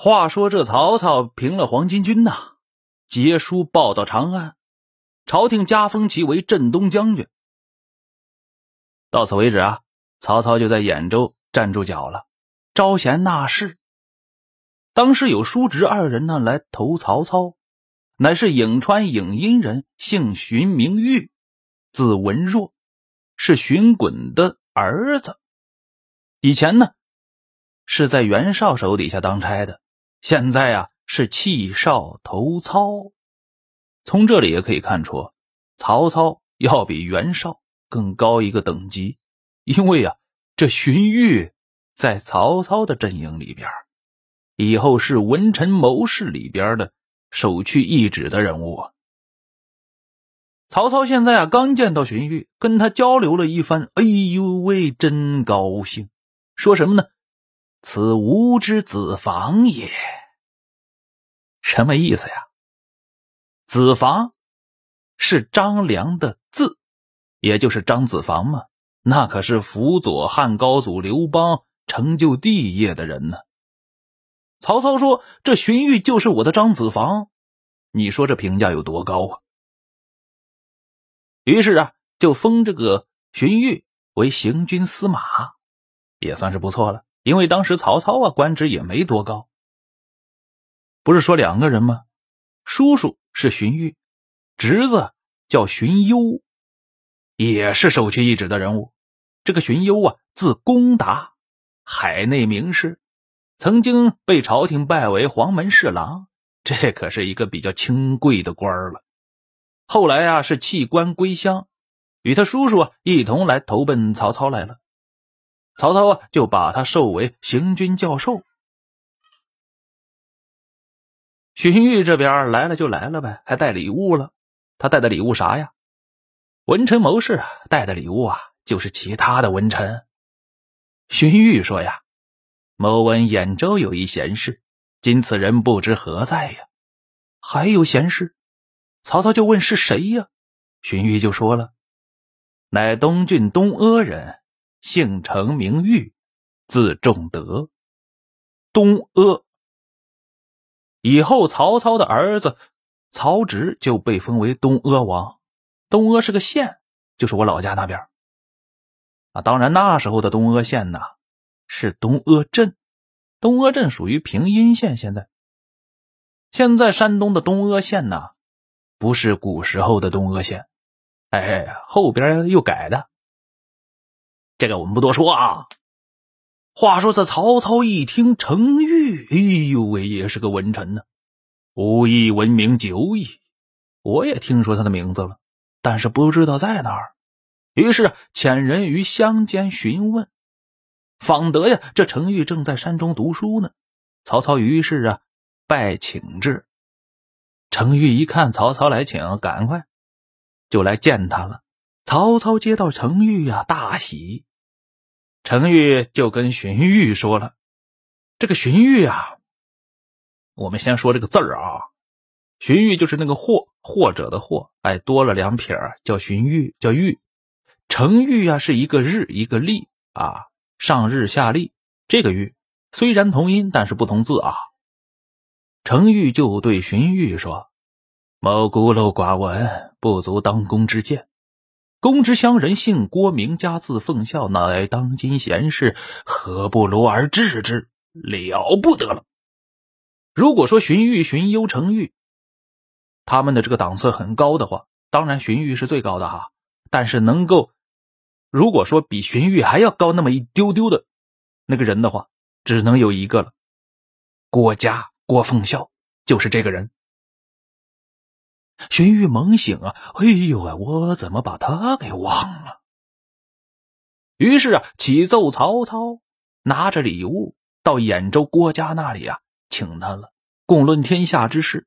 话说这曹操平了黄巾军呐，接书报到长安，朝廷加封其为镇东将军。到此为止啊，曹操就在兖州站住脚了，招贤纳士。当时有叔侄二人呢来投曹操，乃是颍川颍阴人，姓荀，名玉，字文若，是荀滚的儿子。以前呢是在袁绍手底下当差的，现在啊是弃少投操。从这里也可以看出，曹操要比袁绍更高一个等级，因为啊这荀彧在曹操的阵营里边。以后是文臣谋士里边的首屈一指的人物啊！曹操现在啊，刚见到荀彧，跟他交流了一番，哎呦喂，真高兴！说什么呢？此吾之子房也。什么意思呀？子房是张良的字，也就是张子房嘛。那可是辅佐汉高祖刘邦成就帝业的人呢。曹操说：“这荀彧就是我的张子房，你说这评价有多高啊？”于是啊，就封这个荀彧为行军司马，也算是不错了。因为当时曹操啊，官职也没多高。不是说两个人吗？叔叔是荀彧，侄子叫荀攸，也是首屈一指的人物。这个荀攸啊，字公达，海内名士。曾经被朝廷拜为黄门侍郎，这可是一个比较清贵的官了。后来啊，是弃官归乡，与他叔叔啊一同来投奔曹操来了。曹操啊，就把他授为行军教授。荀彧这边来了就来了呗，还带礼物了。他带的礼物啥呀？文臣谋士带的礼物啊，就是其他的文臣。荀彧说呀。某闻兖州有一贤士，今此人不知何在呀？还有贤士？曹操就问是谁呀？荀彧就说了，乃东郡东阿人，姓程名玉，字仲德。东阿以后，曹操的儿子曹植就被封为东阿王。东阿是个县，就是我老家那边。啊，当然那时候的东阿县呢。是东阿镇，东阿镇属于平阴县。现在，现在山东的东阿县呢，不是古时候的东阿县，哎，后边又改的。这个我们不多说啊。话说这曹操一听程昱，哎呦喂，也是个文臣呢，武艺闻名久矣。我也听说他的名字了，但是不知道在哪儿。于是遣人于乡间询问。访得呀，这程昱正在山中读书呢。曹操于是啊，拜请至。程昱一看曹操来请，赶快就来见他了。曹操接到程昱呀，大喜。程昱就跟荀彧说了：“这个荀彧啊，我们先说这个字儿啊，荀彧就是那个或或者的或，哎，多了两撇儿叫荀彧，叫彧。程昱啊，是一个日一个立啊。”上日下立，这个“玉”虽然同音，但是不同字啊。程昱就对荀彧说：“某孤陋寡闻，不足当公之见。公之乡人姓郭，名家，字奉孝，乃当今贤士，何不罗而治之？了不得了！如果说荀彧、荀攸、程昱他们的这个档次很高的话，当然荀彧是最高的哈。但是能够……如果说比荀彧还要高那么一丢丢的那个人的话，只能有一个了。郭嘉、郭奉孝就是这个人。荀彧猛醒啊！哎呦啊，我怎么把他给忘了？于是啊，启奏曹操，拿着礼物到兖州郭嘉那里啊，请他了，共论天下之事。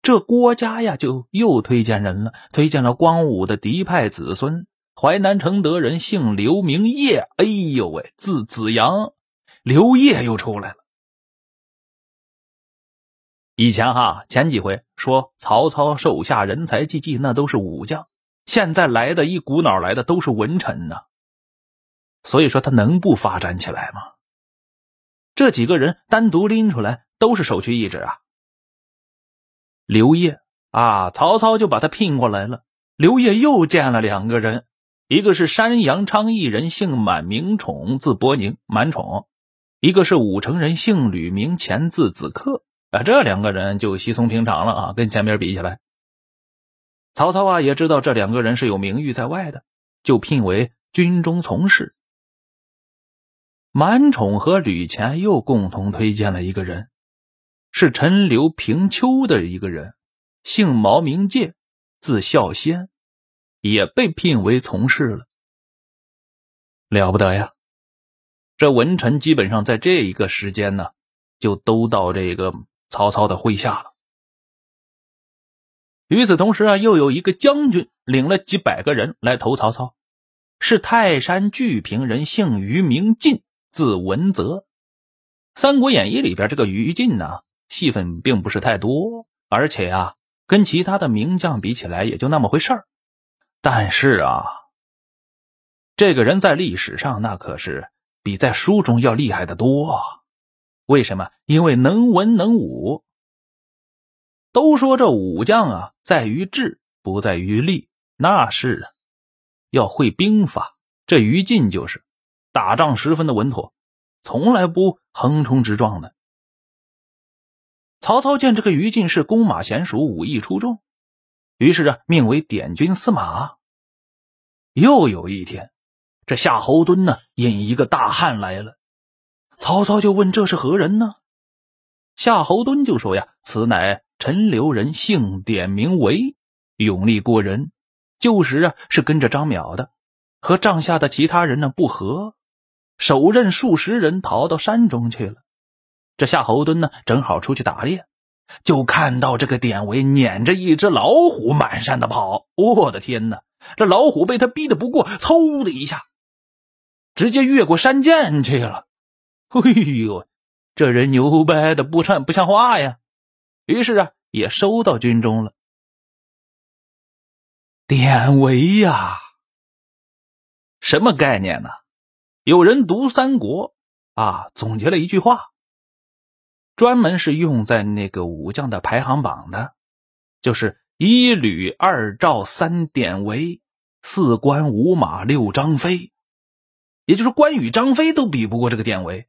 这郭嘉呀，就又推荐人了，推荐了光武的嫡派子孙。淮南承德人，姓刘，名业。哎呦喂，字子阳，刘烨又出来了。以前哈，前几回说曹操手下人才济济，那都是武将，现在来的一股脑来的都是文臣呢。所以说他能不发展起来吗？这几个人单独拎出来都是首屈一指啊。刘烨啊，曹操就把他聘过来了。刘烨又见了两个人，一个是山阳昌邑人，姓满，名宠，字伯宁，满宠；一个是武城人，姓吕，名乾，字子克。啊，这两个人就稀松平常了啊，跟前面比起来。曹操啊，也知道这两个人是有名誉在外的，就聘为军中从事。满宠和吕虔又共同推荐了一个人。是陈留平丘的一个人，姓毛名介，字孝先，也被聘为从事了。了不得呀！这文臣基本上在这一个时间呢，就都到这个曹操的麾下了。与此同时啊，又有一个将军领了几百个人来投曹操，是泰山巨平人，姓于，名进，字文泽。《三国演义》里边这个于禁呢。戏份并不是太多，而且呀，跟其他的名将比起来也就那么回事儿。但是啊，这个人在历史上那可是比在书中要厉害的多。为什么？因为能文能武。都说这武将啊，在于智，不在于力。那是啊，要会兵法。这于禁就是打仗十分的稳妥，从来不横冲直撞的。曹操见这个于禁是弓马娴熟，武艺出众，于是啊，命为点军司马。又有一天，这夏侯惇呢引一个大汉来了，曹操就问这是何人呢？夏侯惇就说呀：“此乃陈留人，姓典，名为，勇力过人。旧时啊是跟着张邈的，和帐下的其他人呢不和，手刃数十人，逃到山中去了。”这夏侯惇呢，正好出去打猎，就看到这个典韦撵着一只老虎满山的跑。我的天哪！这老虎被他逼得不过，嗖的一下，直接越过山涧去了。哎呦，这人牛掰的不像不像话呀！于是啊，也收到军中了。典韦呀，什么概念呢？有人读三国啊，总结了一句话。专门是用在那个武将的排行榜的，就是一吕二赵三典韦四关五马六张飞，也就是关羽、张飞都比不过这个典韦。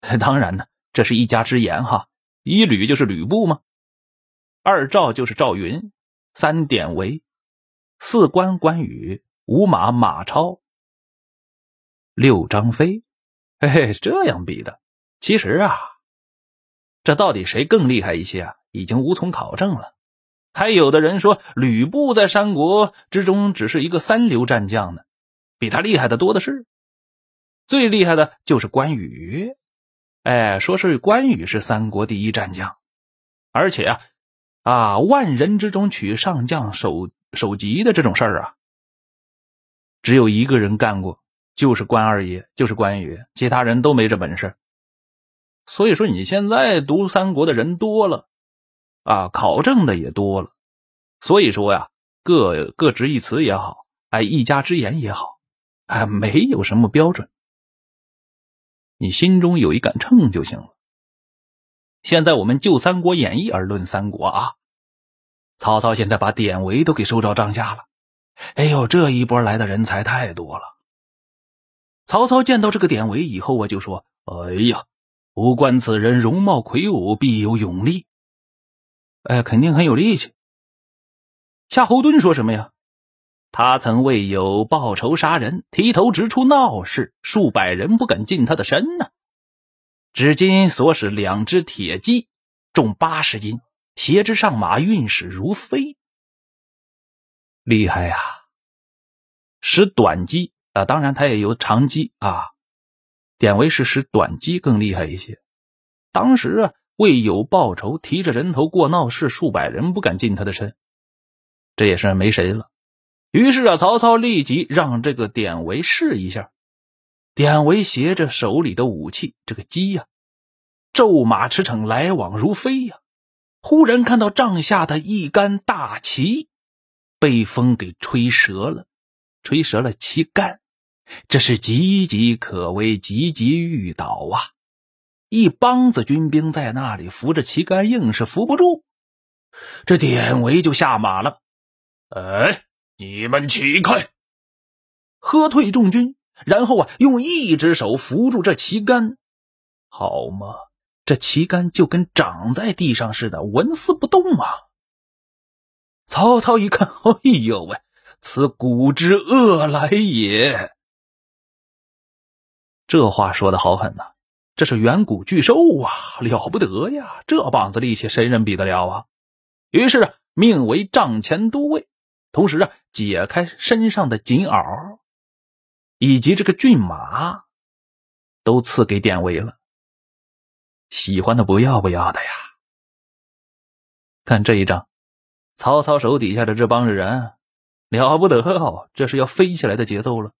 当然呢，这是一家之言哈。一吕就是吕布吗？二赵就是赵云，三典韦，四关关羽，五马马超，六张飞，嘿嘿，这样比的。其实啊。这到底谁更厉害一些啊？已经无从考证了。还有的人说，吕布在三国之中只是一个三流战将呢，比他厉害的多的是。最厉害的就是关羽，哎，说是关羽是三国第一战将，而且啊，啊，万人之中取上将首首级的这种事儿啊，只有一个人干过，就是关二爷，就是关羽，其他人都没这本事。所以说，你现在读三国的人多了，啊，考证的也多了。所以说呀，各各执一词也好，哎，一家之言也好，哎，没有什么标准，你心中有一杆秤就行了。现在我们就《三国演义》而论三国啊，曹操现在把典韦都给收到帐下了。哎呦，这一波来的人才太多了。曹操见到这个典韦以后我，就说：“哎呀。”不观此人容貌魁梧，必有勇力。哎，肯定很有力气。夏侯惇说什么呀？他曾为有报仇杀人，提头直出闹市，数百人不敢近他的身呢。至今所使两只铁鸡，重八十斤，携之上马，运使如飞。厉害呀！使短击啊，当然他也有长击啊。典韦是使短击更厉害一些。当时啊，为有报仇，提着人头过闹市，数百人不敢近他的身，这也是没谁了。于是啊，曹操立即让这个典韦试一下。典韦携着手里的武器，这个鸡呀，骤马驰骋，来往如飞呀。忽然看到帐下的一杆大旗被风给吹折了，吹折了旗杆。这是岌岌可危，岌岌欲倒啊！一帮子军兵在那里扶着旗杆，硬是扶不住。这典韦就下马了：“哎，你们起开！”喝退众军，然后啊，用一只手扶住这旗杆。好嘛，这旗杆就跟长在地上似的，纹丝不动啊！曹操一看，哎呦喂，此古之恶来也！这话说的好狠呐，这是远古巨兽啊，了不得呀！这膀子力气，谁人比得了啊？于是啊，命为帐前都尉，同时啊，解开身上的锦袄，以及这个骏马，都赐给典韦了。喜欢的不要不要的呀！看这一仗，曹操手底下的这帮人了不得哦，这是要飞起来的节奏了。